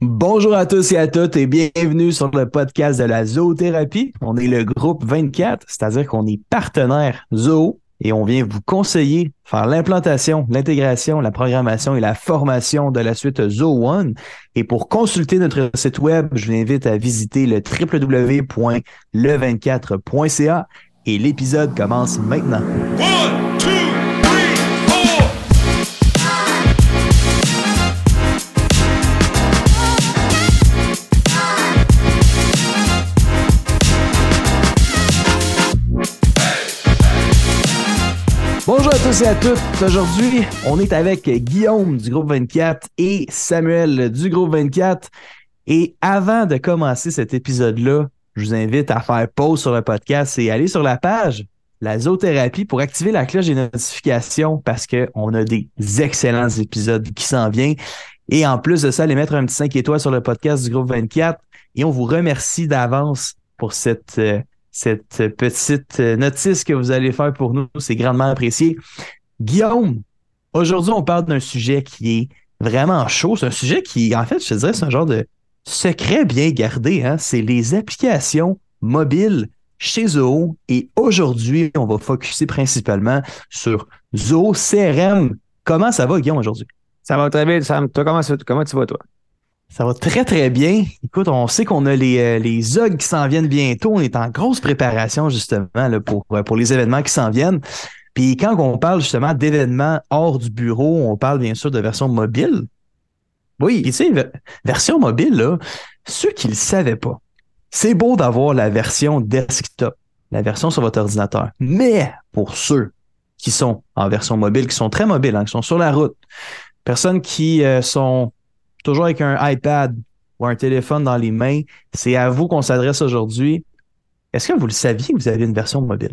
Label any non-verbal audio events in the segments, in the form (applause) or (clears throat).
Bonjour à tous et à toutes et bienvenue sur le podcast de la zoothérapie. On est le groupe 24, c'est-à-dire qu'on est partenaire zoo et on vient vous conseiller faire l'implantation, l'intégration, la programmation et la formation de la suite Zoo One. Et pour consulter notre site web, je vous invite à visiter le www.le24.ca et l'épisode commence maintenant. À tous et à toutes. Aujourd'hui, on est avec Guillaume du groupe 24 et Samuel du groupe 24. Et avant de commencer cet épisode-là, je vous invite à faire pause sur le podcast et aller sur la page La Zoothérapie pour activer la cloche des notifications parce qu'on a des excellents épisodes qui s'en viennent. Et en plus de ça, aller mettre un petit 5 étoiles sur le podcast du groupe 24. Et on vous remercie d'avance pour cette euh, cette petite notice que vous allez faire pour nous. C'est grandement apprécié. Guillaume, aujourd'hui, on parle d'un sujet qui est vraiment chaud. C'est un sujet qui, en fait, je te dirais, c'est un genre de secret bien gardé. Hein? C'est les applications mobiles chez Zoho. Et aujourd'hui, on va focuser principalement sur Zoho CRM. Comment ça va, Guillaume, aujourd'hui? Ça va très bien, Sam. Toi, comment, comment tu vas, toi? Ça va très, très bien. Écoute, on sait qu'on a les, euh, les qui s'en viennent bientôt. On est en grosse préparation, justement, là, pour, euh, pour les événements qui s'en viennent. Puis quand on parle justement d'événements hors du bureau, on parle bien sûr de version mobile. Oui, tu sais, version mobile, là, ceux qui ne le savaient pas, c'est beau d'avoir la version desktop, la version sur votre ordinateur. Mais pour ceux qui sont en version mobile, qui sont très mobiles, hein, qui sont sur la route, personnes qui euh, sont toujours avec un iPad ou un téléphone dans les mains, c'est à vous qu'on s'adresse aujourd'hui. Est-ce que vous le saviez que vous avez une version mobile?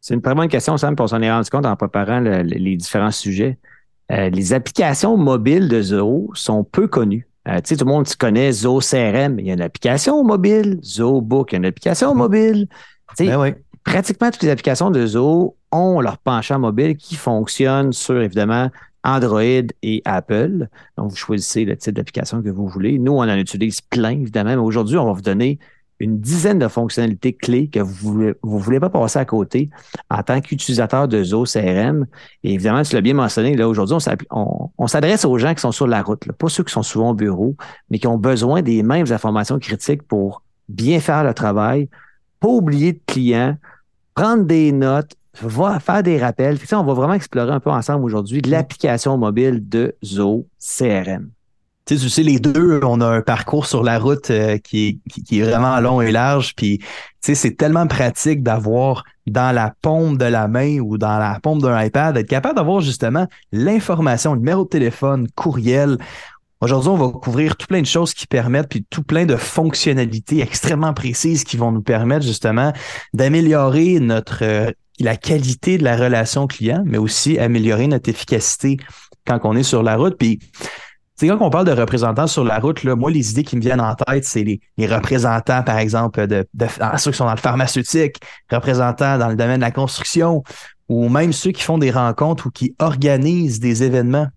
C'est une très bonne question, Sam, on s'en est rendu compte en préparant les différents sujets. Euh, les applications mobiles de Zoho sont peu connues. Euh, tu sais, tout le monde connaît Zoho CRM, il y a une application mobile, Zoho Book, il y a une application mhm. mobile. Ben pratiquement toutes les applications de Zoho ont leur penchant mobile qui fonctionne sur, évidemment, Android et Apple. Donc, vous choisissez le type d'application que vous voulez. Nous, on en utilise plein, évidemment, mais aujourd'hui, on va vous donner une dizaine de fonctionnalités clés que vous ne vous voulez pas passer à côté en tant qu'utilisateur de Zo CRM. Et évidemment, tu l'as bien mentionné, là, aujourd'hui, on, on, s'adresse aux gens qui sont sur la route, pas ceux qui sont souvent au bureau, mais qui ont besoin des mêmes informations critiques pour bien faire le travail, pas oublier de clients, prendre des notes, va faire des rappels. on va vraiment explorer un peu ensemble aujourd'hui l'application mobile de Zo CRM. Tu sais, tu sais, les deux, on a un parcours sur la route euh, qui, est, qui, est vraiment long et large. Puis, tu sais, c'est tellement pratique d'avoir dans la paume de la main ou dans la paume d'un iPad, d'être capable d'avoir justement l'information, le numéro de téléphone, courriel. Aujourd'hui, on va couvrir tout plein de choses qui permettent, puis tout plein de fonctionnalités extrêmement précises qui vont nous permettre justement d'améliorer notre euh, la qualité de la relation client, mais aussi améliorer notre efficacité quand on est sur la route. Puis, c'est quand on parle de représentants sur la route, là, moi, les idées qui me viennent en tête, c'est les, représentants, par exemple, de, de, ceux qui sont dans le pharmaceutique, représentants dans le domaine de la construction, ou même ceux qui font des rencontres ou qui organisent des événements.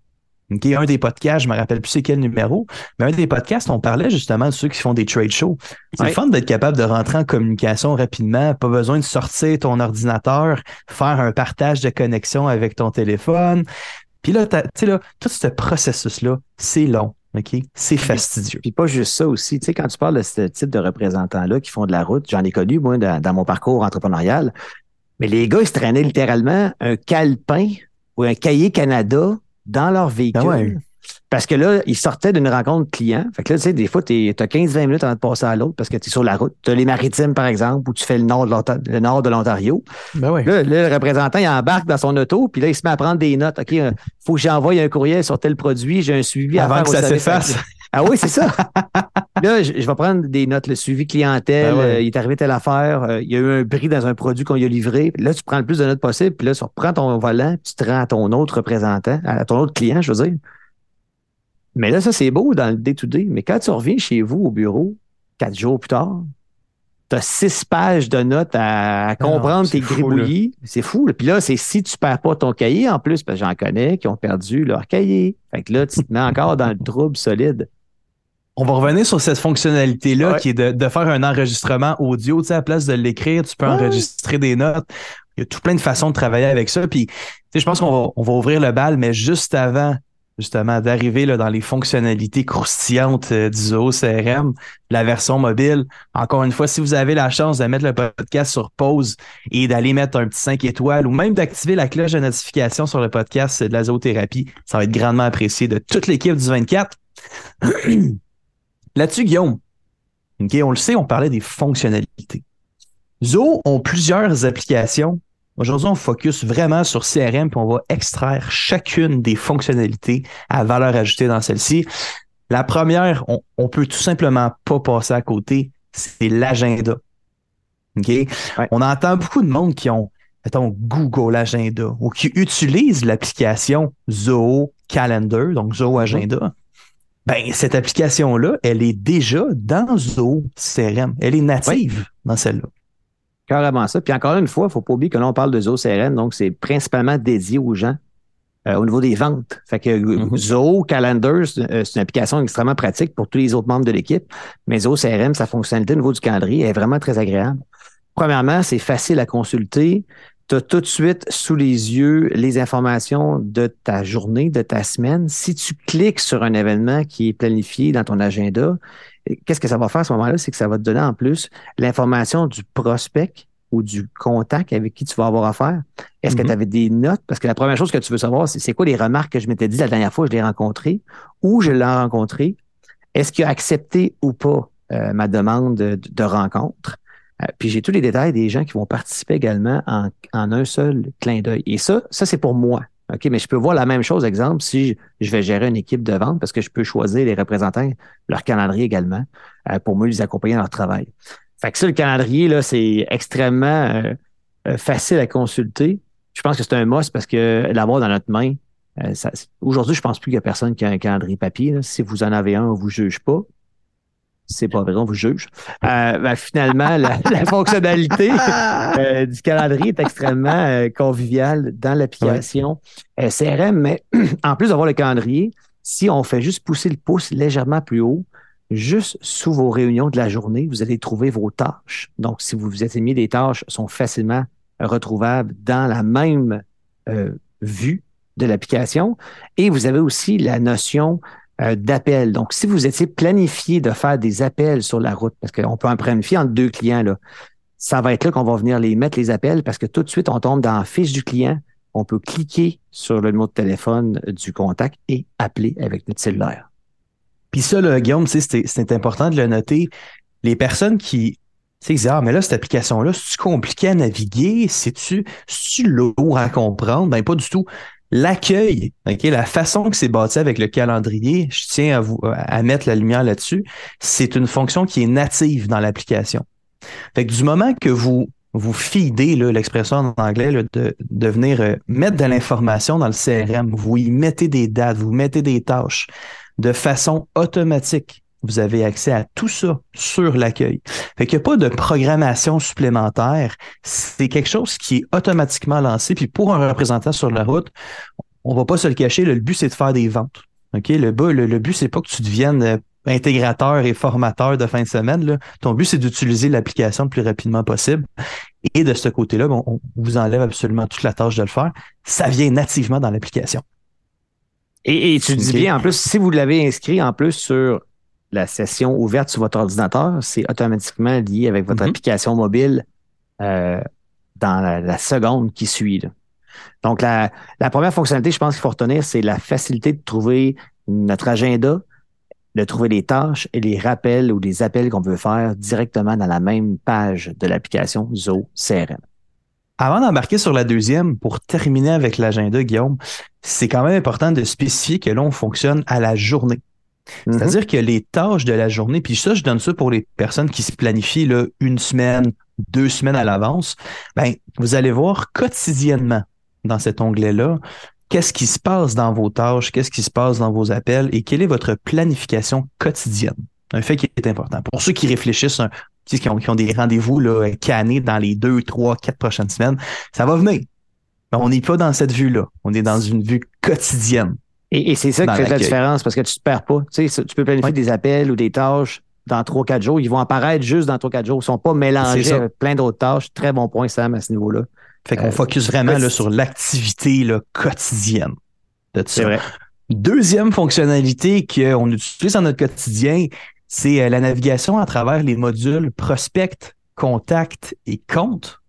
Un des podcasts, je me rappelle plus c'est quel numéro, mais un des podcasts, on parlait justement de ceux qui font des trade shows. C'est fun d'être capable de rentrer en communication rapidement, pas besoin de sortir ton ordinateur, faire un partage de connexion avec ton téléphone. Puis là, tu sais, là, tout ce processus-là, c'est long. OK? C'est fastidieux. Puis pas juste ça aussi. Tu sais, quand tu parles de ce type de représentants-là qui font de la route, j'en ai connu, moi, dans, mon parcours entrepreneurial. Mais les gars, ils se traînaient littéralement un calepin ou un cahier Canada dans leur véhicule. Parce que là, ils sortaient d'une rencontre client. Fait que là, tu sais, des fois, tu as 15-20 minutes avant de passer à l'autre parce que tu es sur la route. Tu as les maritimes, par exemple, où tu fais le nord de l'Ontario. Ben oui. là, le représentant, il embarque dans son auto, puis là, il se met à prendre des notes. OK, il euh, faut que j'envoie un courriel sur tel produit, j'ai un suivi Avant que ça s'efface. Ah oui, c'est ça. là, je, vais prendre des notes, le suivi clientèle, ben euh, il est arrivé telle affaire, euh, il y a eu un bris dans un produit qu'on lui a livré. Là, tu prends le plus de notes possible, puis là, tu reprends ton volant, tu te rends à ton autre représentant, à ton autre client, je veux dire. Mais là, ça, c'est beau dans le day-to-day. Mais quand tu reviens chez vous au bureau, quatre jours plus tard, tu as six pages de notes à, ah comprendre tes gribouillis. C'est fou. Puis là, c'est si tu perds pas ton cahier en plus, parce que j'en connais qui ont perdu leur cahier. Fait que là, tu te mets encore dans le trouble solide. On va revenir sur cette fonctionnalité-là qui est de, faire un enregistrement audio. Tu sais, à la place de l'écrire, tu peux enregistrer des notes. Il y a tout plein de façons de travailler avec ça. Puis, tu sais, je pense qu'on va, on va ouvrir le bal, mais juste avant justement d'arriver dans les fonctionnalités croustillantes euh, du Zoho CRM, la version mobile. Encore une fois, si vous avez la chance de mettre le podcast sur pause et d'aller mettre un petit 5 étoiles ou même d'activer la cloche de notification sur le podcast de la zoothérapie, ça va être grandement apprécié de toute l'équipe du 24. (clears throat) Là-dessus, Guillaume, on le sait, on parlait des fonctionnalités. Zoho ont plusieurs applications Aujourd'hui, on focus vraiment sur CRM puis on va extraire chacune des fonctionnalités à valeur ajoutée dans celle-ci. La première, on, on peut tout simplement pas passer à côté, c'est l'agenda. On entend beaucoup de monde qui ont, mettons, Google Agenda ou qui utilisent l'application Zoho Calendar, donc Zoho mm-hmm. Agenda. Ben, cette application-là, elle est déjà dans Zoho CRM. Elle est native dans celle-là. Carrément ça. Puis encore une fois, il ne faut pas oublier que là, on parle de Zoho CRM, donc c'est principalement dédié aux gens euh, au niveau des ventes. Fait que mm Zoho Calendar, euh, c'est une application extrêmement pratique pour tous les autres membres de l'équipe. Mais Zoho CRM, sa fonctionnalité au niveau du calendrier est vraiment très agréable. Premièrement, c'est facile à consulter. Tu as tout de suite sous les yeux les informations de ta journée, de ta semaine. Si tu cliques sur un événement qui est planifié dans ton agenda, Qu'est-ce que ça va faire à ce moment-là? C'est que ça va te donner en plus l'information du prospect ou du contact avec qui tu vas avoir affaire. Est-ce que mm-hmm. tu avais des notes? Parce que la première chose que tu veux savoir, c'est c'est quoi les remarques que je m'étais dit la dernière fois que je l'ai rencontré, où je l'ai rencontré, est-ce qu'il a accepté ou pas euh, ma demande de, rencontre? Euh, puis j'ai tous les détails des gens qui vont participer également en, en un seul clin d'œil. Et ça, ça c'est pour moi. OK, mais je peux voir la même chose, exemple, si je vais gérer une équipe de vente parce que je peux choisir les représentants, leur calendrier également, euh, pour mieux les accompagner dans leur travail. Fait que ça, le calendrier, là, c'est extrêmement euh, facile à consulter. Je pense que c'est un must parce que l'avoir dans notre main, aujourd'hui, je pense plus qu'il y a personne qui a un calendrier papier. Si vous en avez un, on vous juge pas c'est pas vrai, on vous juge. Euh, ben, finalement, la, (laughs) fonctionnalité (laughs) euh, du calendrier est extrêmement euh, conviviale dans l'application CRM, mais (clears throat) en plus d'avoir le calendrier, si on fait juste pousser le pouce légèrement plus haut, juste sous vos réunions de la journée, vous allez trouver vos tâches. Donc, si vous vous êtes mis des tâches, sont facilement retrouvables dans la même vue de l'application. Et vous avez aussi la notion euh, d'appels. Donc, si vous étiez planifié de faire des appels sur la route, parce qu'on peut en planifier entre deux clients, là, ça va être là qu'on va venir les mettre, les appels, parce que tout de suite, on tombe dans la fiche du client. On peut cliquer sur le numéro de téléphone du contact et appeler avec notre cellulaire. Puis ça, là, Guillaume, c'est important de le noter. Les personnes qui sais, ah, mais là, cette application-là, c'est-tu compliqué à naviguer? C'est-tu lourd à comprendre? Ben, pas du tout. L'accueil, ok, la façon que c'est bâti avec le calendrier, je tiens à mettre la lumière là-dessus, c'est une fonction qui est native dans l'application. Fait du moment que vous vous feedez l'expression en anglais de, de venir euh, mettre de l'information dans le CRM, vous y mettez des dates, vous mettez des tâches de façon automatique vous avez accès à tout ça sur l'accueil. Fait qu'il n'y a pas de programmation supplémentaire. C'est quelque chose qui est automatiquement lancé. Puis pour un représentant sur la route, on va pas se le cacher, le but, c'est de faire des ventes. OK? Le, but, le, but, c'est pas que tu deviennes euh, intégrateur et formateur de fin de semaine. Là. Ton but, c'est d'utiliser l'application le plus rapidement possible. Et de ce côté-là, on, vous enlève absolument toute la tâche de le faire. Ça vient nativement dans l'application. Et, tu dis bien, en plus, si vous l'avez inscrit en plus sur la session ouverte sur votre ordinateur, c'est automatiquement lié avec votre mm-hmm. application mobile euh, dans la, seconde qui suit. Donc, la, première fonctionnalité, je pense qu'il faut retenir, c'est la facilité de trouver notre agenda, de trouver les tâches et les rappels ou les appels qu'on veut faire directement dans la même page de l'application Zo CRM. Avant d'embarquer sur la deuxième, pour terminer avec l'agenda, Guillaume, c'est quand même important de spécifier que l'on fonctionne à la journée. Mhm. C'est-à-dire que les tâches de la journée, puis ça, je donne ça pour les personnes qui se planifient là, une semaine, deux semaines à l'avance, ben, vous allez voir quotidiennement dans cet onglet-là qu'est-ce qui se passe dans vos tâches, qu'est-ce qui se passe dans vos appels et quelle est votre planification quotidienne. Un fait qui est important. Pour ceux qui réfléchissent, qui, ont, qui ont des rendez-vous là, cannés dans les deux, trois, quatre prochaines semaines, ça va venir. On n'est pas dans cette vue-là. On est dans une vue quotidienne. Et, c'est ça qui fait la différence parce que tu te perds pas. Tu, sais, tu peux planifier des appels ou des tâches dans 3-4 jours. Ils vont apparaître juste dans 3-4 jours. Ils ne sont pas mélangés avec plein d'autres tâches. Très bon point, Sam, à ce niveau-là. Fait qu'on euh, focus vraiment là, sur l'activité quotidienne. C'est vrai. Deuxième fonctionnalité qu'on utilise dans notre quotidien, c'est euh, la navigation à travers les modules prospect, contact et compte.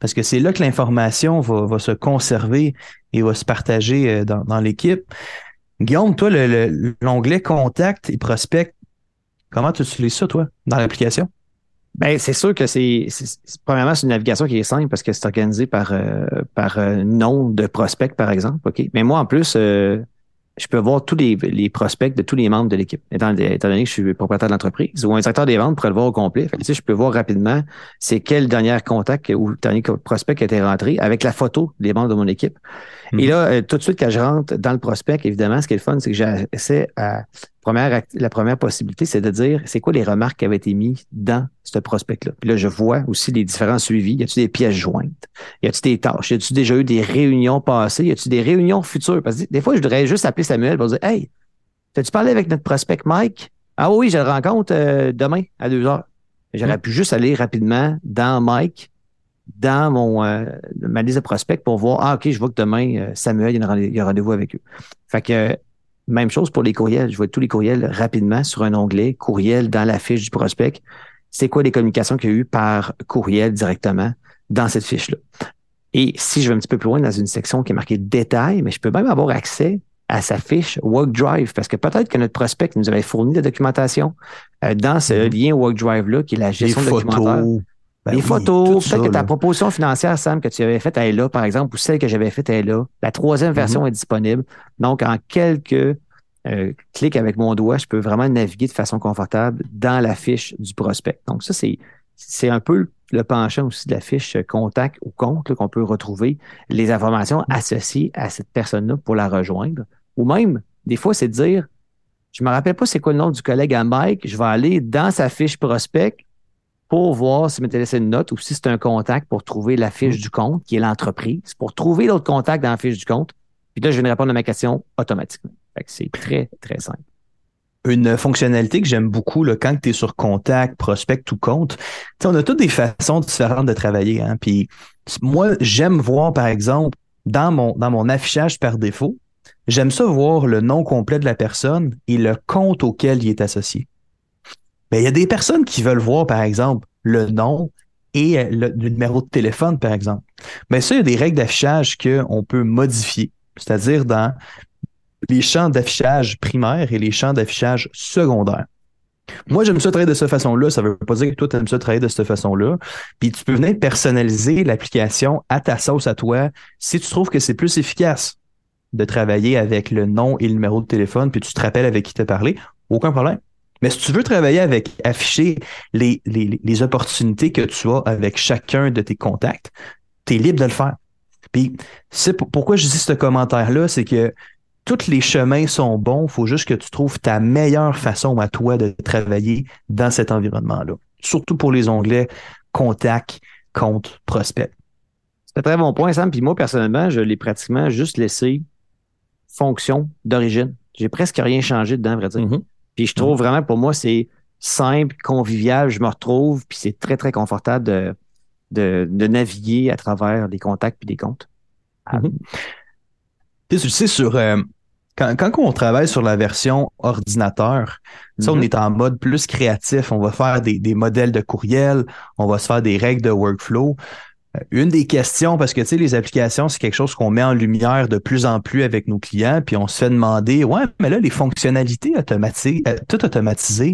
Parce que c'est là que l'information va, se conserver et va se partager euh, dans, l'équipe. Guillaume, toi, l'onglet contact et prospect, comment tu utilises ça, toi, dans l'application? Ben, c'est sûr que c'est, premièrement, c'est une navigation qui est simple parce que c'est organisé par, euh, par nom de prospect, par exemple. Mais moi, en plus, je peux voir tous les, les, prospects de tous les membres de l'équipe. Étant, donné que je suis propriétaire de l'entreprise ou un directeur des ventes pourrait le voir au complet. Je peux voir rapidement c'est quel dernier contact ou dernier prospect qui a été rentré avec la photo des membres de mon équipe. Et mhm. là, euh, tout de suite, quand je rentre dans le prospect, évidemment, ce qui est le fun, c'est que j'essaie à première, la première possibilité, c'est de dire c'est quoi les remarques qui avaient été mises dans ce prospect-là? Puis là, je vois aussi les différents suivis. Y a-t-il des pièces jointes? Y a-t-il des tâches? Y a-t-il déjà eu des réunions passées? Y a-t-il des réunions futures? Parce que des fois, je voudrais juste appeler Samuel pour dire Hey, as-tu parlé avec notre prospect Mike? Ah oui, je le rencontre euh, demain à deux heures. J'aurais hmm. pu juste aller rapidement dans Mike, dans mon euh, ma liste de prospects pour voir Ah, OK, je vois que demain, euh, Samuel, il y a rendez-vous avec eux. Fait que même chose pour les courriels. Je vois tous les courriels rapidement sur un onglet, courriel dans la fiche du prospect. C'est quoi les communications qu'il y a eu par courriel directement dans cette fiche-là? Et si je vais un petit peu plus loin dans une section qui est marquée détail, mais je peux même avoir accès à sa fiche WorkDrive parce que peut-être que notre prospect nous avait fourni de la documentation euh, dans ce mm-hmm. lien WorkDrive-là qui est la gestion de documentaire. Ben les photos, peut-être que ta proposition financière, Sam, que tu avais faite, elle est là, par exemple, ou celle que j'avais faite, elle est là. La troisième version est disponible. Donc, en quelques euh, clics avec mon doigt, je peux vraiment naviguer de façon confortable dans la fiche du prospect. Donc, ça, c'est, c'est un peu le penchant aussi de la fiche contact ou compte qu'on peut retrouver les informations associées à cette personne-là pour la rejoindre. Ou même, des fois, c'est de dire, je me rappelle pas c'est quoi le nom du collègue à Mike, je vais aller dans sa fiche prospect pour voir si m'était laissé une note ou si c'est un contact pour trouver la fiche mm. du compte, qui est l'entreprise, pour trouver l'autre contact dans la fiche du compte. Puis là, je vais répondre à ma question automatiquement. c'est très, très simple. Une fonctionnalité que j'aime beaucoup là, quand tu es sur contact, prospect ou compte, on a toutes des façons différentes de travailler. Hein? Puis moi, j'aime voir, par exemple, dans mon, dans mon affichage par défaut, j'aime ça voir le nom complet de la personne et le compte auquel il est associé. Il y a des personnes qui veulent voir, par exemple, le nom et euh, le, numéro de téléphone, par exemple. Mais ça, il y a des règles d'affichage qu'on peut modifier, c'est-à-dire dans les champs d'affichage primaires et les champs d'affichage secondaires. Moi, j'aime ça travailler de cette façon-là. Ça ne veut pas dire que toi, tu aimes ça travailler de cette façon-là. Puis tu peux venir personnaliser l'application à ta sauce à toi si tu trouves que c'est plus efficace de travailler avec le nom et le numéro de téléphone, puis tu te rappelles avec qui tu as parlé. Aucun problème. Mais si tu veux travailler avec, afficher les, les, opportunités que tu as avec chacun de tes contacts, tu es libre de le faire. Puis, c'est pourquoi je dis ce commentaire-là, c'est que tous les chemins sont bons, il faut juste que tu trouves ta meilleure façon à toi de travailler dans cet environnement-là. Surtout pour les onglets contact, compte, prospect. C'est un très bon point, Sam. Puis moi, personnellement, je l'ai pratiquement juste laissé fonction d'origine. J'ai presque rien changé dedans, vrai dire. Mm-hmm. Puis je trouve vraiment, pour moi, c'est simple, convivial, je me retrouve, puis c'est très, très confortable de, de, naviguer à travers des contacts puis des comptes. Mm-hmm. Tu sais, sur, euh, quand, quand on travaille sur la version ordinateur, on mm-hmm. est en mode plus créatif. On va faire des, des modèles de courriel, on va se faire des règles de workflow. Euh, une des questions, parce que tu sais, les applications, c'est quelque chose qu'on met en lumière de plus en plus avec nos clients, puis on se fait demander, ouais, mais là, les fonctionnalités automatisées, euh, tout automatisées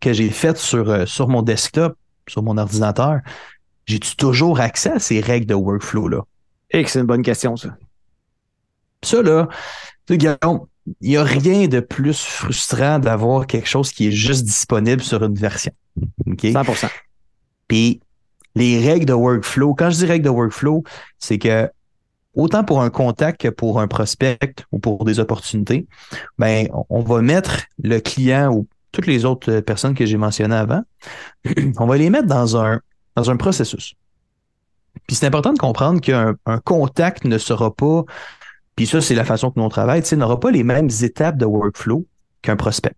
que j'ai faites sur, euh, sur mon desktop, sur mon ordinateur, j'ai-tu toujours accès à ces règles de workflow-là? Et que c'est une bonne question, ça. Ça, là, il n'y a rien de plus frustrant d'avoir quelque chose qui est juste disponible sur une version. OK? 100%. Puis, les règles de workflow. Quand je dis règles de workflow, c'est que autant pour un contact que pour un prospect ou pour des opportunités, ben, on va mettre le client ou toutes les autres personnes que j'ai mentionnées avant, (clears throat) on va les mettre dans un, dans un processus. Puis c'est important de comprendre qu'un contact ne sera pas puis ça, c'est la façon que nous on travaille, tu n'aura pas les mêmes étapes de workflow qu'un prospect.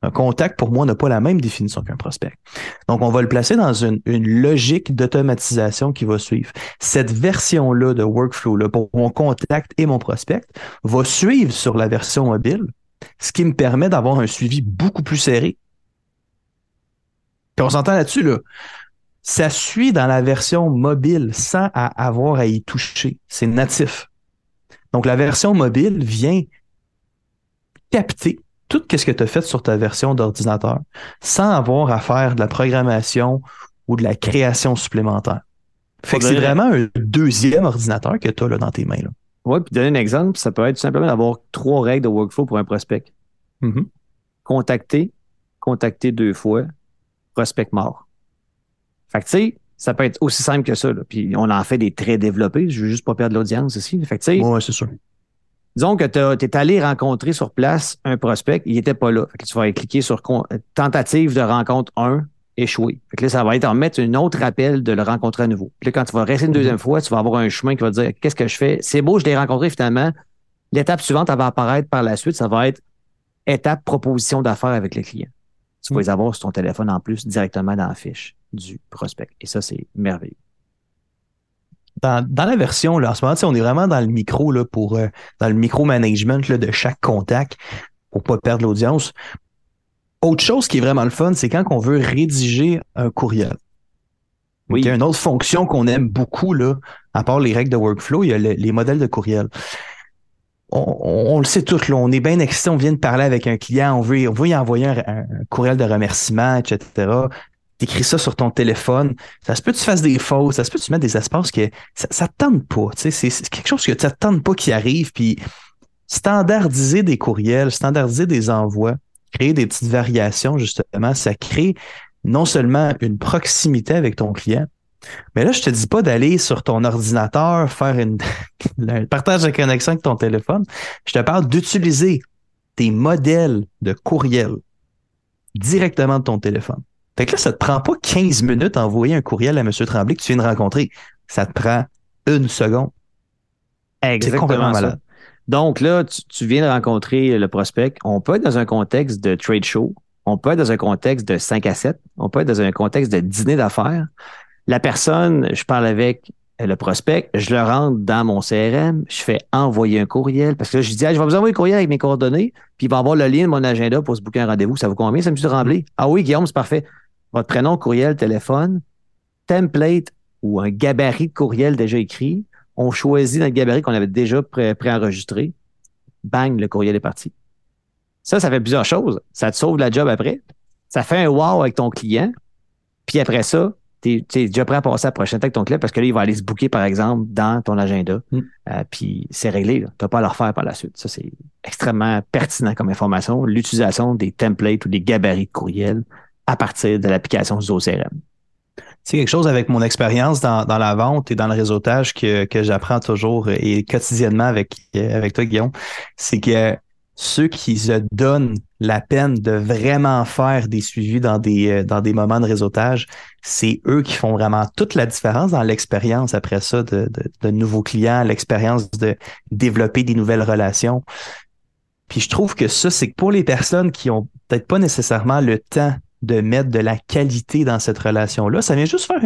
Un contact, pour moi, n'a pas la même définition qu'un prospect. Donc, on va le placer dans une, logique d'automatisation qui va suivre. Cette version-là de workflow-là pour mon contact et mon prospect va suivre sur la version mobile, ce qui me permet d'avoir un suivi beaucoup plus serré. Puis on s'entend là-dessus, là. Ça suit dans la version mobile sans avoir à y toucher. C'est natif. Donc, la version mobile vient capter tout ce que tu as fait sur ta version d'ordinateur sans avoir à faire de la programmation ou de la création supplémentaire. Fait que c'est vraiment un deuxième ordinateur que tu as là, dans tes mains. Là. Oui, puis donner un exemple, ça peut être tout simplement d'avoir trois règles de workflow pour un prospect. Mm-hmm. Contacter, contacter deux fois, prospect mort. Fait que tu sais, ça peut être aussi simple que ça. Là. Puis on en fait des très développés. Je veux juste pas perdre l'audience ici. Fait que tu sais, ouais, c'est sûr. Disons que tu es allé rencontrer sur place un prospect, il n'était pas là. tu vas cliquer sur tentative de rencontre 1, échoué. Fait que là, ça va être en mettre un autre appel de le rencontrer à nouveau. Puis là, quand tu vas rester une deuxième mhm. fois, tu vas avoir un chemin qui va te dire qu'est-ce que je fais? C'est beau, je l'ai rencontré finalement. L'étape suivante, elle va apparaître par la suite. Ça va être étape proposition d'affaires avec le client. Tu vas mhm. les avoir sur ton téléphone en plus directement dans la fiche du prospect. Et ça, c'est merveilleux dans, la version, là, en ce moment, on est vraiment dans le micro, là, pour, euh, dans le micro-management de chaque contact pour pas perdre l'audience. Autre chose qui est vraiment le fun, c'est quand on veut rédiger un courriel. Oui. Il y a une autre fonction qu'on aime beaucoup, là, à part les règles de workflow, il y a les modèles de courriel. On, le sait tous, là, on est bien excité, on vient de parler avec un client, on veut, on veut y envoyer un, un courriel de remerciement, etc t'écris ça sur ton téléphone, ça se peut que tu fasses des fautes, ça se peut que tu mettes des espaces que ça, ça te tente pas. C'est, quelque chose que ça te tente pas qui arrive. Puis standardiser des courriels, standardiser des envois, créer des petites variations, justement, ça crée non seulement une proximité avec ton client, mais là, je te dis pas d'aller sur ton ordinateur faire une, (laughs) un partage de connexion avec ton téléphone. Je te parle d'utiliser tes modèles de courriel directement de ton téléphone. Fait que là, ça te prend pas 15 minutes à envoyer un courriel à M. Tremblay que tu viens de rencontrer. Ça te prend une seconde. Exactement ça. Donc là, tu, viens de rencontrer le prospect. On peut être dans un contexte de trade show. On peut être dans un contexte de 5 à 7. On peut être dans un contexte de dîner d'affaires. La personne, je parle avec le prospect, je le rentre dans mon CRM, je fais envoyer un courriel parce que là, je dis, ah, je vais vous envoyer un courriel avec mes coordonnées, puis il va avoir le lien de mon agenda pour se booker un rendez-vous. Ça vous combien, ça me Tremblay? Ah oui, Guillaume, c'est parfait votre prénom, courriel, téléphone, template ou un gabarit de courriel déjà écrit. On choisit notre gabarit qu'on avait déjà préenregistré. Bang, le courriel est parti. Ça, ça fait plusieurs choses. Ça te sauve la job après. Ça fait un wow avec ton client. Puis après ça, tu es, déjà prêt à passer à la prochaine avec ton client parce que là, il va aller se booker, par exemple, dans ton agenda. Mm. Euh, puis c'est réglé. Tu n'as pas à le refaire par la suite. Ça, c'est extrêmement pertinent comme information. L'utilisation des templates ou des gabarits de courriel à partir de l'application ZooCRM. C'est quelque chose avec mon expérience dans, la vente et dans le réseautage que, j'apprends toujours et quotidiennement avec, avec toi, Guillaume. C'est que ceux qui se donnent la peine de vraiment faire des suivis dans des, dans des moments de réseautage, c'est eux qui font vraiment toute la différence dans l'expérience après ça de, de nouveaux clients, l'expérience de développer des nouvelles relations. Puis je trouve que ça, c'est que pour les personnes qui ont peut-être pas nécessairement le temps de mettre de la qualité dans cette relation-là. Ça vient juste faire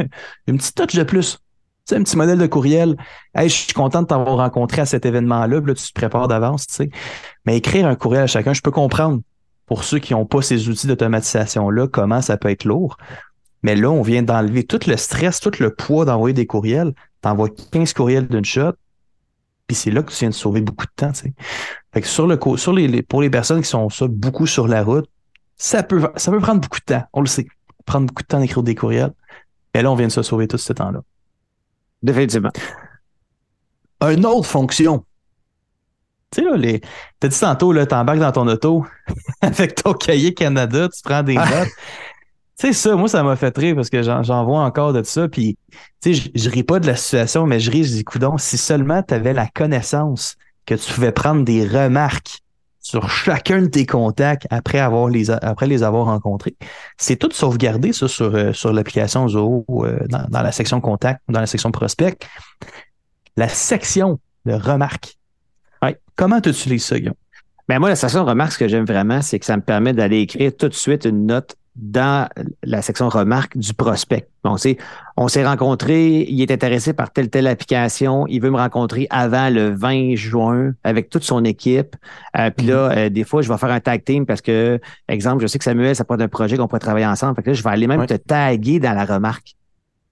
une petite touch de plus. Tu sais, un petit modèle de courriel. Hey, je suis content de t'avoir rencontré à cet événement-là. Là, tu te prépares d'avance, tu sais. Mais écrire un courriel à chacun, je peux comprendre pour ceux qui n'ont pas ces outils d'automatisation-là, comment ça peut être lourd. Mais là, on vient d'enlever tout le stress, tout le poids d'envoyer des courriels. T'envoies 15 courriels d'une shot, puis c'est là que tu viens de sauver beaucoup de temps. Tu sais. Fait que sur le sur les, pour les personnes qui sont ça beaucoup sur la route, ça peut, ça peut prendre beaucoup de temps. On le sait. Prendre beaucoup de temps d'écrire des courriels. Et là, on vient de se sauver tout ce temps-là. Définitivement. Une autre fonction. Tu sais, là, les... t'as dit tantôt, là, t'embarques dans ton auto (laughs) avec ton cahier Canada, tu prends des notes. tu sais, ça, moi, ça m'a fait rire parce que j'en vois encore de ça. Puis, tu sais, je ris pas de la situation, mais je ris, je dis, coudon, si seulement tu avais la connaissance que tu pouvais prendre des remarques sur chacun de tes contacts après avoir les après les avoir rencontrés. C'est tout sauvegardé ça sur euh, sur l'application Zoho euh, dans, la section contact, dans la section prospect. La section de remarques. Comment tu utilises ça, Guillaume? Ben moi, la section remarque, ce que j'aime vraiment, c'est que ça me permet d'aller écrire tout de suite une note dans la section remarque du prospect. On sait, on s'est rencontrés, il est intéressé par telle telle application, il veut me rencontrer avant le 20 juin avec toute son équipe. Euh, puis là, mm-hmm. euh, des fois, je vais faire un tag team parce que, exemple, je sais que Samuel, ça peut être un projet qu'on pourrait travailler ensemble. Fait que là, je vais aller même te taguer dans la remarque.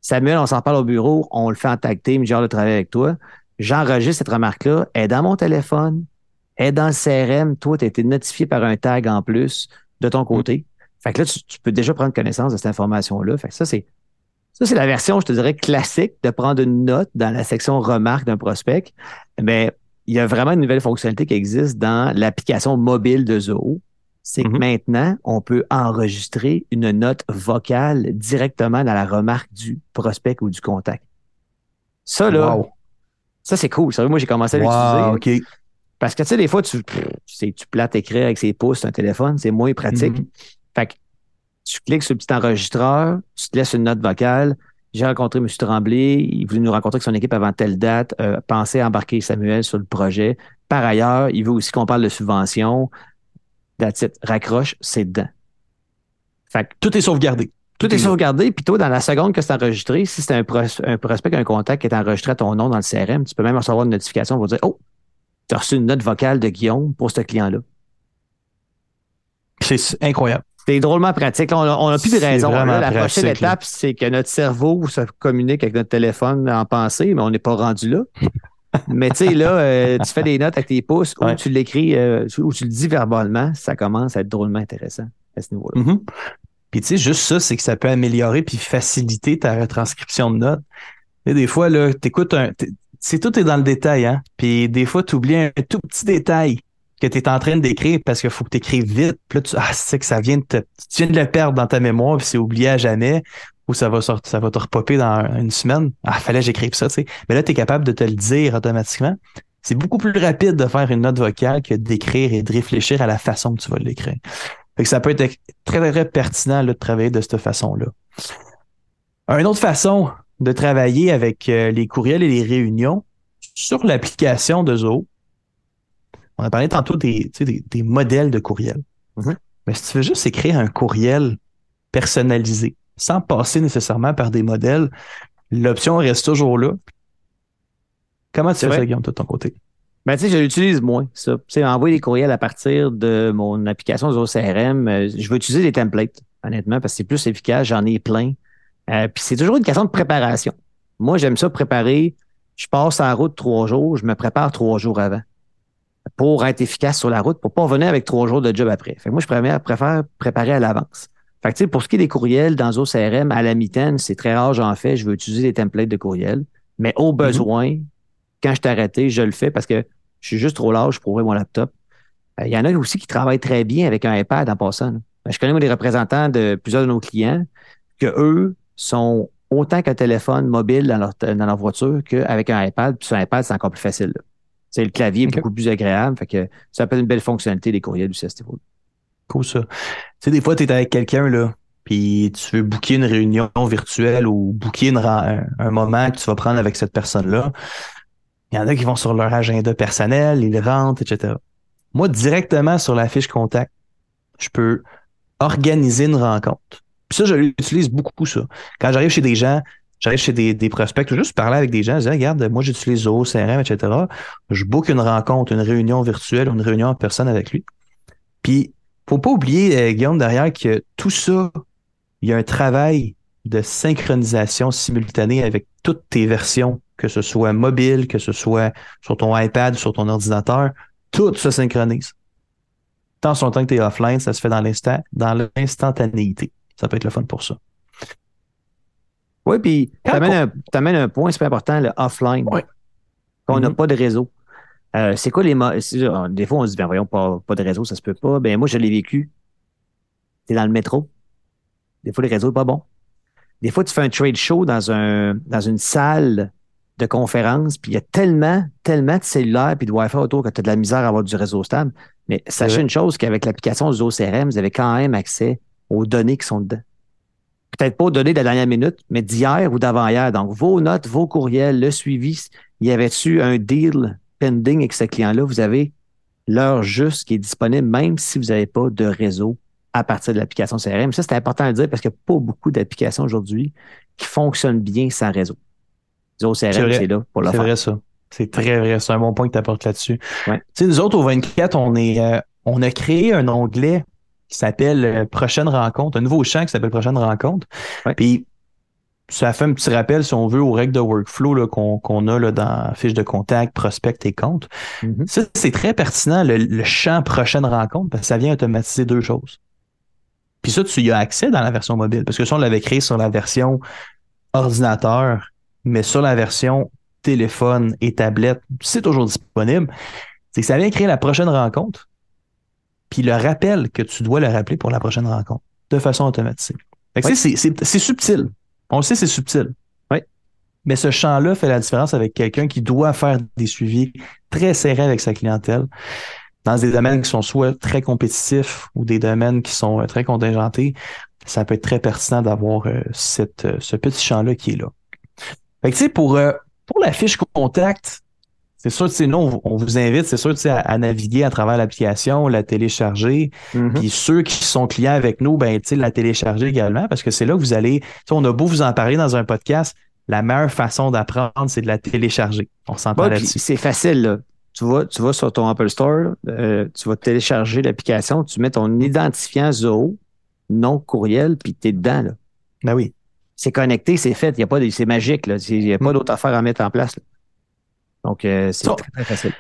Samuel, on s'en parle au bureau, on le fait en tag team, j'ai hâte de travailler avec toi. J'enregistre cette remarque-là, elle est dans mon téléphone, elle est dans le CRM, toi, tu as été notifié par un tag en plus de ton côté. Fait que là, tu, peux déjà prendre connaissance de cette information-là. Fait que ça, c'est ça, c'est la version, je te dirais, classique de prendre une note dans la section remarque d'un prospect. Mais il y a vraiment une nouvelle fonctionnalité qui existe dans l'application mobile de Zoho. C'est que mm-hmm. maintenant, on peut enregistrer une note vocale directement dans la remarque du prospect ou du contact. Ça, là, ça, c'est cool. Ça, moi, j'ai commencé à l'utiliser. Parce que, tu sais, des fois, tu, tu plates écrire avec ses pouces un téléphone, c'est moins pratique. Mm-hmm. Fait que tu cliques sur le petit enregistreur, tu te laisses une note vocale. J'ai rencontré M. Tremblay, il voulait nous rencontrer avec son équipe avant telle date, euh, pensez à embarquer Samuel sur le projet. Par ailleurs, il veut aussi qu'on parle de subvention. That's Raccroche, c'est dedans. Fait que, tout est sauvegardé. Tout est sauvegardé, puis toi, dans la seconde que c'est enregistré, si c'est un, un, prospect, un contact qui est enregistré à ton nom dans le CRM, tu peux même recevoir une notification pour dire Oh, tu as reçu une note vocale de Guillaume pour ce client-là. C'est incroyable. C'est drôlement pratique. On n'a plus de raison. la prochaine étape, c'est que notre cerveau se communique avec notre téléphone en pensée, mais on n'est pas rendu là. (laughs) mais tu sais, là, euh, tu fais des notes avec tes pouces ou tu l'écris euh, ou tu le dis verbalement, ça commence à être drôlement intéressant à ce niveau-là. Mm-hmm. Puis tu sais, juste ça, c'est que ça peut améliorer puis faciliter ta retranscription de notes. Et des fois, là, t'écoutes un. C'est tout est dans le détail, hein. Puis des fois, tu oublies un tout petit détail que tu es en train d'écrire parce qu'il faut que tu écrives vite. Puis là, tu, ah, que ça vient de te, tu viens de le perdre dans ta mémoire, puis c'est oublié à jamais, ou ça va sortir, ça va te repopper dans une semaine. Ah, fallait que j'écrive ça, tu sais. Mais là, tu es capable de te le dire automatiquement. C'est beaucoup plus rapide de faire une note vocale que d'écrire et de réfléchir à la façon que tu vas l'écrire. Fait que ça peut être très, très pertinent de travailler de cette façon-là. Une autre façon de travailler avec euh, les courriels et les réunions sur l'application de Zoho, on a parlé tantôt des, des, modèles de courriel. Mm-hmm. Mais si tu veux juste écrire un courriel personnalisé, sans passer nécessairement par des modèles, l'option reste toujours là. Comment tu fais ça, Guillaume, de ton côté? Ben, tu sais, je l'utilise moins, ça. Tu sais, envoyer des courriels à partir de mon application de CRM, euh, je vais utiliser des templates, honnêtement, parce que c'est plus efficace, j'en ai plein. Euh, puis c'est toujours une question de préparation. Moi, j'aime ça préparer. Je passe en route trois jours, je me prépare trois jours avant pour être efficace sur la route, pour pas revenir avec trois jours de job après. Fait que moi, je préfère, préfère préparer à l'avance. Fait que, pour ce qui est des courriels dans OCRM, à la mitaine, c'est très rare, j'en fais. Je veux utiliser des templates de courriels. Mais au mhm. besoin, quand je t'arrête, je le fais parce que je suis juste trop large pour ouvrir mon laptop. Euh, il y en a aussi qui travaillent très bien avec un iPad en passant. Ben, je connais des représentants de plusieurs de nos clients que eux sont autant qu'un téléphone mobile dans leur, dans leur voiture qu'avec un iPad. Puis sur un iPad, c'est encore plus facile. C'est le clavier est beaucoup plus agréable. Fait que ça peut être une belle fonctionnalité des courriels du CSTV. Cool ça. Tu sais, des fois, tu es avec quelqu'un, là, puis tu veux booker une réunion virtuelle ou booker un, moment que tu vas prendre avec cette personne-là. Il y en a qui vont sur leur agenda personnel, ils rentrent, etc. Moi, directement sur la fiche contact, je peux organiser une rencontre. Puis ça, je l'utilise beaucoup, ça. Quand j'arrive chez des gens, J'arrive chez des, prospects, je juste parler avec des gens, je dis, regarde, moi j'utilise Zoho, CRM, etc. Je book une rencontre, une réunion virtuelle, une réunion en personne avec lui. Puis, faut pas oublier, euh, Guillaume, derrière, que tout ça, il y a un travail de synchronisation simultanée avec toutes tes versions, que ce soit mobile, que ce soit sur ton iPad, sur ton ordinateur, tout se synchronise. Tant son temps que tu es offline, ça se fait dans l'instant, dans l'instantanéité. Ça peut être le fun pour ça. Oui, puis tu amènes, un point super important, le offline. Oui. Quand on n'a mm-hmm. pas de réseau. Euh, c'est quoi les. Des fois, on se dit, ben voyons, pas, pas de réseau, ça se peut pas. Ben moi, je l'ai vécu. Tu es dans le métro. Des fois, le réseau n'est pas bon. Des fois, tu fais un trade show dans, un, dans une salle de conférence, puis il y a tellement, tellement de cellulaires puis de Wi-Fi autour que tu as de la misère à avoir du réseau stable. Mais sachez une chose qu'avec l'application du OCRM, vous avez quand même accès aux données qui sont dedans peut-être pas donné de la dernière minute, mais d'hier ou d'avant-hier. Donc, vos notes, vos courriels, le suivi, y avait-tu un deal pending avec ce client-là, vous avez l'heure juste qui est disponible, même si vous n'avez pas de réseau à partir de l'application CRM. Ça, c'est important à dire parce qu'il n'y a pas beaucoup d'applications aujourd'hui qui fonctionnent bien sans réseau. Zero CRM, c'est là pour le faire. C'est vrai, ça. C'est très vrai. C'est un bon point que tu apportes là-dessus. Tu sais, nous autres, au 24, on est, euh, on a créé un onglet qui s'appelle euh, Prochaine rencontre, un nouveau champ qui s'appelle Prochaine rencontre. Puis, ça fait un petit rappel, si on veut, aux règles de workflow qu'on a là, dans fiche de contact, prospect et compte. Mm-hmm. Ça, c'est très pertinent, le, champ prochaine rencontre, parce que ça vient automatiser deux choses. Puis ça, tu y as accès dans la version mobile, parce que ça, on l'avait créé sur la version ordinateur, mais sur la version téléphone et tablette, c'est toujours disponible. C'est que ça vient créer la prochaine rencontre, puis le rappel que tu dois le rappeler pour la prochaine rencontre, de façon automatique. C'est subtil. On le sait, c'est subtil. Oui. Mais ce champ-là fait la différence avec quelqu'un qui doit faire des suivis très serrés avec sa clientèle dans des domaines qui sont soit très compétitifs ou des domaines qui sont euh, très contingentés. Ça peut être très pertinent d'avoir euh, cette, euh, ce petit champ-là qui est là. Fait que, tu sais, pour, pour la fiche contact, c'est sûr, tu nous, on, vous invite, c'est sûr, à, à naviguer à travers l'application, la télécharger. Mm-hmm. Puis ceux qui sont clients avec nous, ben, tu sais, la télécharger également, parce que c'est là que vous allez, on a beau vous en parler dans un podcast, la meilleure façon d'apprendre, c'est de la télécharger. On s'entend là-dessus. C'est facile, là. Tu vas, tu vas sur ton Apple Store, euh, tu vas télécharger l'application, tu mets ton identifiant Zoho, nom courriel, puis tu es dedans, là. Ben oui c'est connecté, c'est fait. Il y a pas c'est magique. Il n'y a pas mm. d'autre affaire à mettre en place. Donc, euh, c'est très, très facile.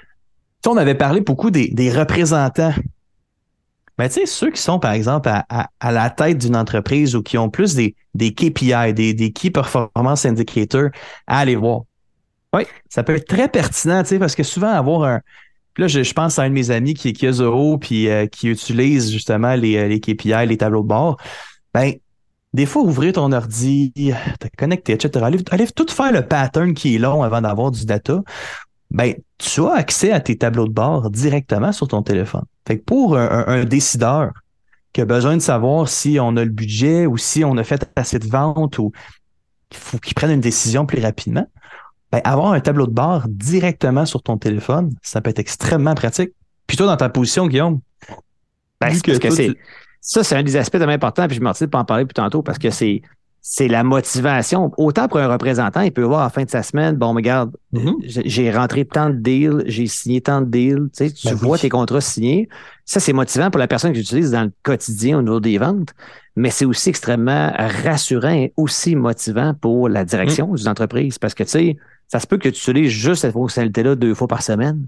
on avait parlé beaucoup des, représentants. Mais tu sais, ceux qui sont, par exemple, à, la tête d'une entreprise ou qui ont plus des, des KPI, des, des Key Performance Indicators à aller voir. Oui. Ça peut être très pertinent, tu sais, parce que souvent, avoir un. là, je, pense à un de mes amis qui, qui a Zoho puis euh, qui utilise justement les, euh, les KPI, les tableaux de bord. Ben, des fois, ouvrir ton ordi, te connecter, etc., allez, tout faire le pattern qui est long avant d'avoir du data, ben, tu as accès à tes tableaux de bord directement sur ton téléphone. Fait que pour un, décideur qui a besoin de savoir si on a le budget ou si on a fait assez de ventes ou qu'il faut qu'il prenne une décision plus rapidement, ben, avoir un tableau de bord directement sur ton téléphone, ça peut être extrêmement pratique. Puis toi, dans ta position, Guillaume, ben, que, que c'est ça, c'est un des aspects tellement importants, puis je me de pas en parler plus tantôt parce que c'est c'est la motivation. Autant pour un représentant, il peut voir à la fin de sa semaine, bon, regarde, mm-hmm. j'ai rentré tant de deals, j'ai signé tant de deals, tu, sais, tu ben vois tes contrats signés. Ça, c'est motivant pour la personne que j'utilise dans le quotidien au niveau des ventes, mais c'est aussi extrêmement rassurant et aussi motivant pour la direction mm. d'une entreprise parce que, tu sais, ça se peut que tu utilises juste cette fonctionnalité-là deux fois par semaine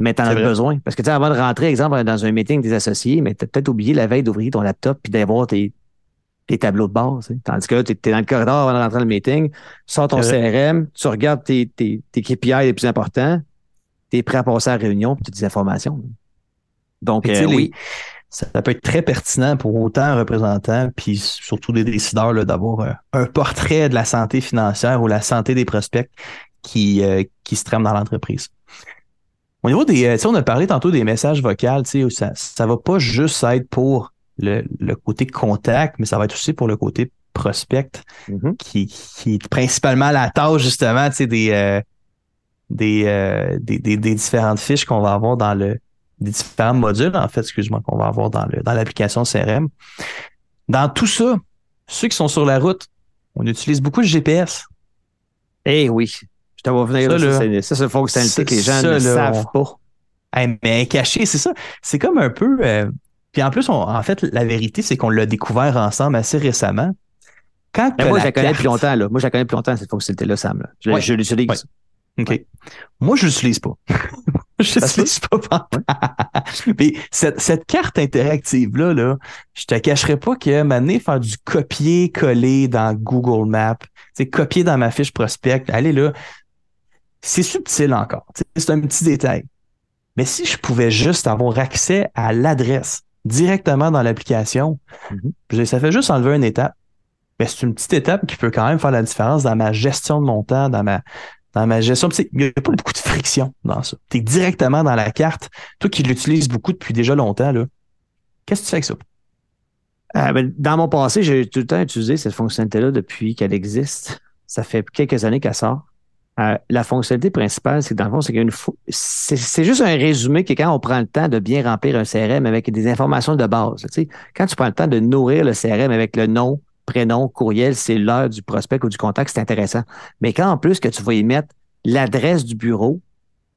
mais tu en as besoin. Parce que tu sais, avant de rentrer, exemple, dans un meeting des associés, mais tu as peut-être oublié la veille d'ouvrir ton laptop puis d'avoir tes, tes tableaux de bord. Tandis que là, tu es, dans le corridor avant de rentrer dans le meeting, sors ton CRM, tu regardes tes, tes, tes KPI les plus importants, tu es prêt à passer à la réunion puis tu as des informations. Donc, euh, oui. ça peut être très pertinent pour autant un représentant, puis surtout des décideurs, d'avoir un, portrait de la santé financière ou la santé des prospects qui, euh, qui se trament dans l'entreprise. Au niveau des, euh, on a parlé tantôt des messages vocaux, ça, ça va pas juste être pour le, le, côté contact, mais ça va être aussi pour le côté prospect, mm-hmm. qui, qui est principalement la tâche justement, des, euh, des, euh, des, des, des, différentes fiches qu'on va avoir dans le, des différents modules, en fait, excuse-moi, qu'on va avoir dans le, dans l'application CRM. Dans tout ça, ceux qui sont sur la route, on utilise beaucoup le GPS. Eh oui. Je t'en vais venir. Ça, c'est une fonctionnalité que les gens ne savent pas. mais caché, c'est ça. C'est comme un peu. Euh, puis en plus, en fait, la vérité, c'est qu'on l'a découvert ensemble assez récemment. Quand moi, je la connais depuis longtemps. Là. Moi, je la connais depuis longtemps, cette fonctionnalité-là, Sam. Je, l'utilise. OK. Moi, je l'utilise pas. (laughs) je l'utilise pas. Mais (laughs) cette, cette carte interactive-là, là, je te cacherai pas que m'amener faire du copier-coller dans Google Maps, copier dans ma fiche prospect, allez là, c'est subtil encore. C'est un petit détail. Mais si je pouvais juste avoir accès à l'adresse directement dans l'application, mm-hmm. ça fait juste enlever une étape. Mais c'est une petite étape qui peut quand même faire la différence dans ma gestion de mon temps, dans ma, dans ma gestion. Il n'y a pas beaucoup de friction dans ça. Tu es directement dans la carte. Toi qui l'utilises beaucoup depuis déjà longtemps, qu'est-ce que tu fais avec ça? Euh, ben, dans mon passé, j'ai tout le temps utilisé cette fonctionnalité-là depuis qu'elle existe. Ça fait quelques années qu'elle sort. Euh, la fonctionnalité principale, c'est que dans le fond, c'est une c'est juste un résumé que quand on prend le temps de bien remplir un CRM avec des informations de base, tu sais, quand tu prends le temps de nourrir le CRM avec le nom, prénom, courriel, c'est l'heure du prospect ou du contact, c'est intéressant. Mais quand en plus que tu vas y mettre l'adresse du bureau,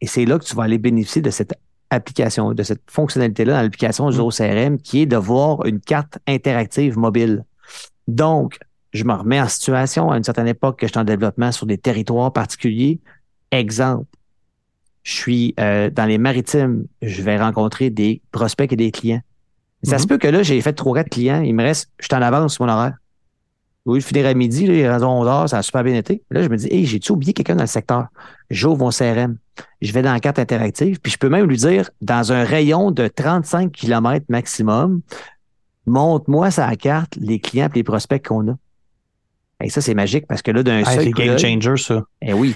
et c'est là que tu vas aller bénéficier de cette application, de cette fonctionnalité-là dans l'application du CRM, qui est de voir une carte interactive mobile. Donc, je me remets en situation à une certaine époque que je suis en développement sur des territoires particuliers. Exemple, je suis euh, dans les maritimes, je vais rencontrer des prospects et des clients. Ça se mhm. peut que là, j'ai fait trop de clients, il me reste, je suis en avance sur mon horaire. Oui, je finirai à midi, là, il est 11 heures, ça a super bien été. Là, je me dis, hey, j'ai-tu oublié quelqu'un dans le secteur? J'ouvre mon CRM. Je vais dans la carte interactive, puis je peux même lui dire, dans un rayon de 35 km maximum, montre-moi sa carte les clients et les prospects qu'on a. Et ça, c'est magique parce que là, d'un seul. C'est game changer, ça. Eh oui.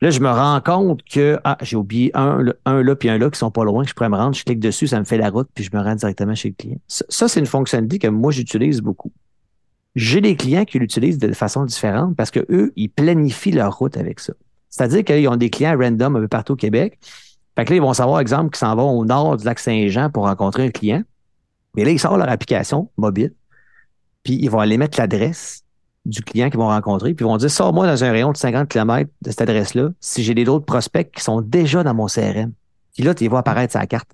Là, je me rends compte que ah, j'ai oublié un, un là puis un là qui sont pas loin, que je pourrais me rendre. Je clique dessus, ça me fait la route, puis je me rends directement chez le client. Ça, c'est une fonctionnalité que moi, j'utilise beaucoup. J'ai des clients qui l'utilisent de façon différente parce que eux, ils planifient leur route avec ça. C'est-à-dire qu'ils ont des clients random un peu partout au Québec. Fait que là, ils vont savoir, exemple, qu'ils s'en vont au nord du lac Saint-Jean pour rencontrer un client. Mais là, ils sortent leur application mobile, puis ils vont aller mettre l'adresse du client qu'ils vont rencontrer, puis ils vont dire Sors-moi dans un rayon de 50 km de cette adresse-là si j'ai des autres prospects qui sont déjà dans mon CRM. Puis là, tu les vois apparaître la carte.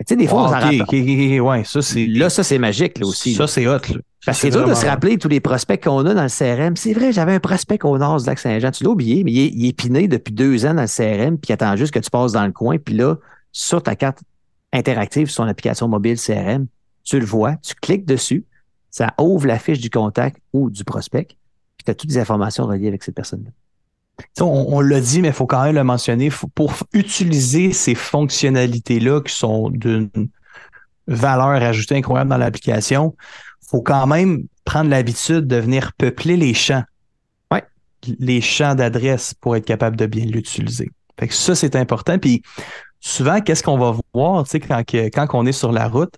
Tu sais, des fois, ça ouais, ça, c'est... Là, ça, c'est magique, là aussi. Ça, c'est hot. Là. Parce que c'est dur de se rappeler tous les prospects qu'on a dans le CRM. C'est vrai, j'avais un prospect au nord du lac Saint-Jean. Tu l'as oublié, mais il est, il est, piné depuis deux ans dans le CRM, puis il attend juste que tu passes dans le coin. Puis là, sur ta carte interactive, sur son application mobile CRM, tu le vois, tu cliques dessus, ça ouvre la fiche du contact ou du prospect, puis tu as toutes les informations reliées avec cette personne-là. On, l'a dit, mais il faut quand même le mentionner. pour utiliser ces fonctionnalités-là qui sont d'une valeur ajoutée incroyable dans l'application, il faut quand même prendre l'habitude de venir peupler les champs. Ouais. Les champs d'adresse pour être capable de bien l'utiliser. Fait que ça, c'est important. Puis souvent, qu'est-ce qu'on va voir, quand, quand on est sur la route?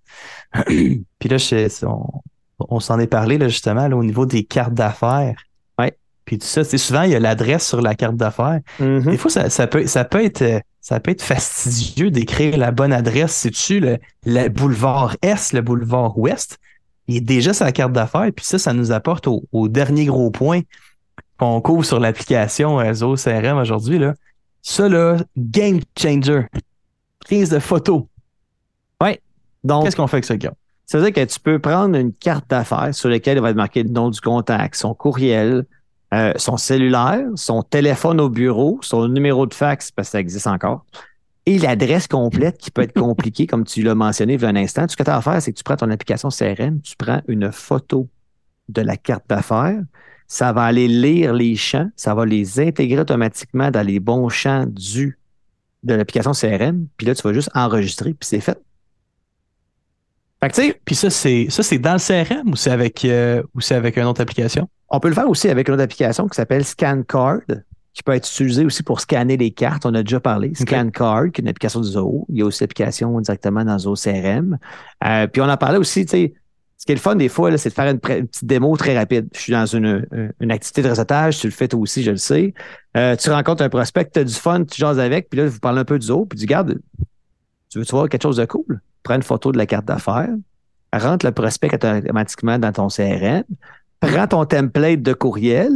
(clears throat) puis là, je, on, on s'en est parlé là, justement au niveau des cartes d'affaires. Ouais. Puis tout ça, c'est souvent il y a l'adresse sur la carte d'affaires. Mm-hmm. Des fois, ça, peut, ça peut être ça peut être fastidieux d'écrire la bonne adresse. C'est-tu le, le, boulevard Est, le boulevard Ouest? Il est déjà sur la carte d'affaires. Puis ça, ça nous apporte au, dernier gros point qu'on couvre sur l'application euh, Zo CRM aujourd'hui. Là. Ça, là, game changer. Prise de photo. Oui. Donc, qu'est-ce qu'on fait avec ce gars? Ça veut dire que tu peux prendre une carte d'affaires sur laquelle il va être marqué le nom du contact, son courriel, euh, son cellulaire, son téléphone au bureau, son numéro de fax, parce que ça existe encore, et l'adresse complète qui peut être compliquée, comme tu l'as mentionné il y a un instant. Tout ce que tu as à faire, c'est que tu prends ton application CRM, tu prends une photo de la carte d'affaires, ça va aller lire les champs, ça va les intégrer automatiquement dans les bons champs du de l'application CRM, puis là, tu vas juste enregistrer, puis c'est fait. Fait puis ça, c'est ça, c'est dans le CRM ou c'est avec euh, ou c'est avec une autre application? On peut le faire aussi avec une autre application qui s'appelle ScanCard, qui peut être utilisée aussi pour scanner les cartes. On a déjà parlé. ScanCard, qui est une application de Zoho. Il y a aussi l'application directement dans Zoho CRM. Euh, puis on en parlait aussi, tu sais, ce qui est le fun des fois, c'est de faire une, petite démo très rapide. Je suis dans une, une, activité de réseautage, tu le fais toi aussi, je le sais. Euh, tu rencontres un prospect, tu as du fun, tu jases avec, puis là, vous parlez un peu du Zoho, puis tu gardes, tu veux -tu voir quelque chose de cool? Prends une photo de la carte d'affaires, rentre le prospect automatiquement dans ton CRM, prends ton template de courriel.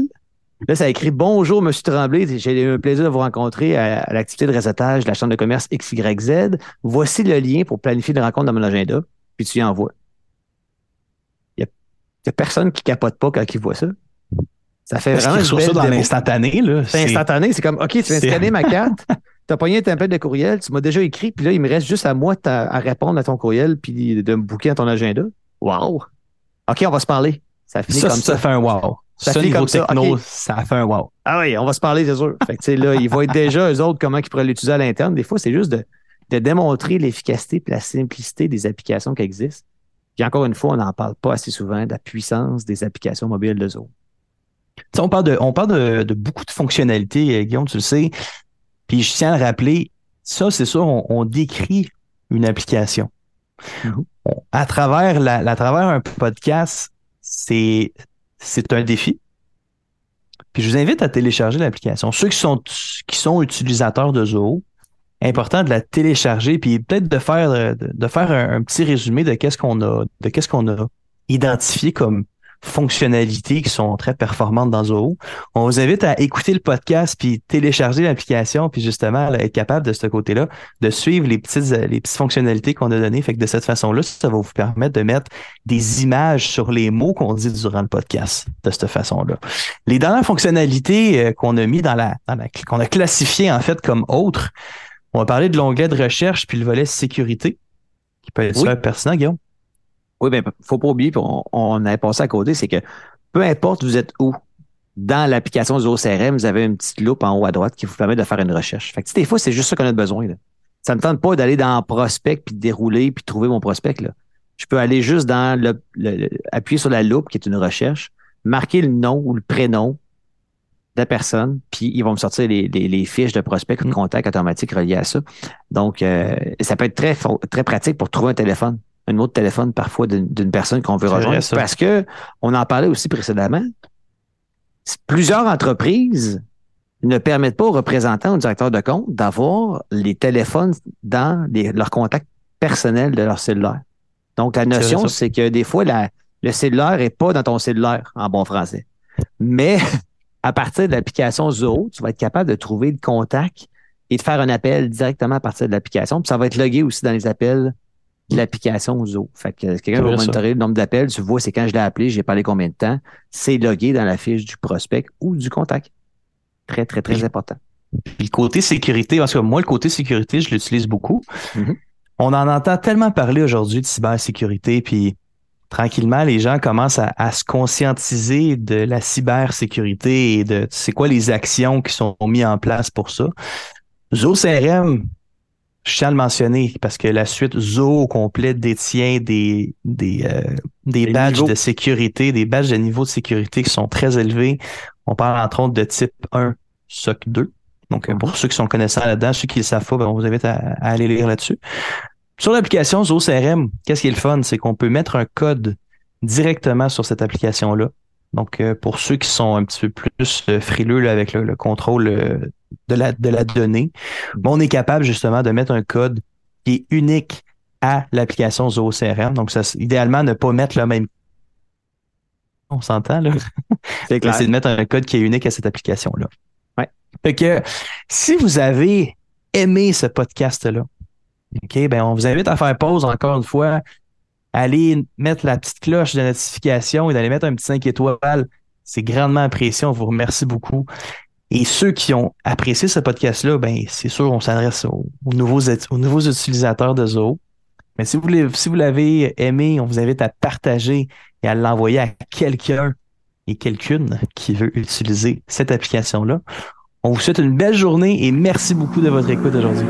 Là, ça écrit Bonjour, Monsieur Tremblay, j'ai eu un plaisir de vous rencontrer à, l'activité de réseautage de la Chambre de commerce XYZ. Voici le lien pour planifier une rencontre dans mon agenda, puis tu y envoies. Il n'y a, personne qui capote pas quand il voit ça. Ça fait vraiment. Une ça dans l'instantané, là. C'est instantané, c'est comme OK, tu viens scanner ma carte. (laughs) tu as pogné un template de courriel, tu m'as déjà écrit, puis là, il me reste juste à moi à répondre à ton courriel, puis de me booker dans ton agenda. Wow! OK, on va se parler. Ça finit comme ça. Ça fait un wow. Ça, finit comme techno, ça. ça fait un wow. Ah oui, on va se parler, c'est sûr. Fait que, là, ils vont être déjà, eux autres, comment ils pourraient l'utiliser à l'interne. Des fois, c'est juste de, de démontrer l'efficacité et la simplicité des applications qui existent. Puis encore une fois, on n'en parle pas assez souvent de la puissance des applications mobiles de Zoom. On parle, de, on parle de, de, beaucoup de fonctionnalités, euh, Guillaume, tu le sais. Puis je tiens à le rappeler, ça, c'est sûr, on, décrit une application. Mm-hmm. à, travers la, à travers un podcast, c'est, un défi. Puis je vous invite à télécharger l'application. Ceux qui sont, qui sont utilisateurs de Zoho, important de la télécharger puis peut-être de faire de, faire un, petit résumé de qu'est-ce qu'on a de qu'est-ce qu'on a identifié comme fonctionnalités qui sont très performantes dans Zoho. On vous invite à écouter le podcast puis télécharger l'application puis justement être capable de ce côté-là de suivre les petites les petites fonctionnalités qu'on a données. Fait que de cette façon-là, ça va vous permettre de mettre des images sur les mots qu'on dit durant le podcast de cette façon-là. Les dernières fonctionnalités euh, qu'on a mis dans la, dans la qu'on a classifiées en fait comme autres, on va parler de l'onglet de recherche puis le volet sécurité qui peut être super pertinent, Guillaume. Oui, mais faut pas oublier, on, on a passé à côté, c'est que peu importe vous êtes où, dans l'application Zoho CRM, vous avez une petite loupe en haut à droite qui vous permet de faire une recherche. Fait que des fois, c'est juste ça qu'on a besoin. Ça ne me tente pas d'aller dans prospect puis de dérouler puis de trouver mon prospect. Là. Je peux aller juste dans le, appuyer sur la loupe qui est une recherche, marquer le nom ou le prénom de la personne, puis ils vont me sortir les, fiches de prospect ou de mm. contact automatique reliées à ça. Donc, euh, ça peut être très, très pratique pour trouver un téléphone un numéro de téléphone parfois d'une personne qu'on veut rejoindre. Parce que on en parlait aussi précédemment. Plusieurs entreprises ne permettent pas aux représentants ou directeurs de compte d'avoir les téléphones dans leurs contacts personnels de leur cellulaire. Donc, la notion, c'est que des fois, le cellulaire n'est pas dans ton cellulaire, en bon français. Mais (laughs) à partir de l'application Zoho, tu vas être capable de trouver le contact et de faire un appel directement à partir de l'application. Puis ça va être logué aussi dans les appels l'application Zoho. Fait que quelqu'un veut monitorer le nombre d'appels, tu vois, c'est quand je l'ai appelé, j'ai parlé combien de temps, c'est logué dans la fiche du prospect ou du contact. Très, très, très important. Puis le côté sécurité, parce que moi, le côté sécurité, je l'utilise beaucoup. Mm-hmm. On en entend tellement parler aujourd'hui de cybersécurité, puis tranquillement, les gens commencent à, à, se conscientiser de la cybersécurité et de c'est quoi les actions qui sont mises en place pour ça. Zoho CRM, je tiens à le mentionner parce que la suite Zo au complet détient des, des, euh, des badges de sécurité, des badges de niveau de sécurité qui sont très élevés. On parle entre autres de type 1, SOC 2. Donc, pour ceux qui sont connaissants là-dedans, ceux qui le savent pas, ben, on vous invite à, aller lire là-dessus. Sur l'application Zo CRM, qu'est-ce qui est le fun? C'est qu'on peut mettre un code directement sur cette application-là. Donc, euh, pour ceux qui sont un petit peu plus euh, frileux avec le, contrôle de la, de la donnée, on est capable justement de mettre un code qui est unique à l'application Zoho CRM. Donc, ça, idéalement, ne pas mettre le même. On s'entend, là? (laughs) C'est de mettre un code qui est unique à cette application-là. Ouais. Fait que si vous avez aimé ce podcast-là, OK, ben on vous invite à faire pause encore une fois, aller mettre la petite cloche de notification et d'aller mettre un petit 5 étoiles. C'est grandement apprécié. On vous remercie beaucoup. Et ceux qui ont apprécié ce podcast-là, ben, c'est sûr, on s'adresse aux, nouveaux, aux nouveaux utilisateurs de Zoho. Mais si vous, si vous l'avez aimé, on vous invite à partager et à l'envoyer à quelqu'un et quelqu'une qui veut utiliser cette application-là. On vous souhaite une belle journée et merci beaucoup de votre écoute aujourd'hui.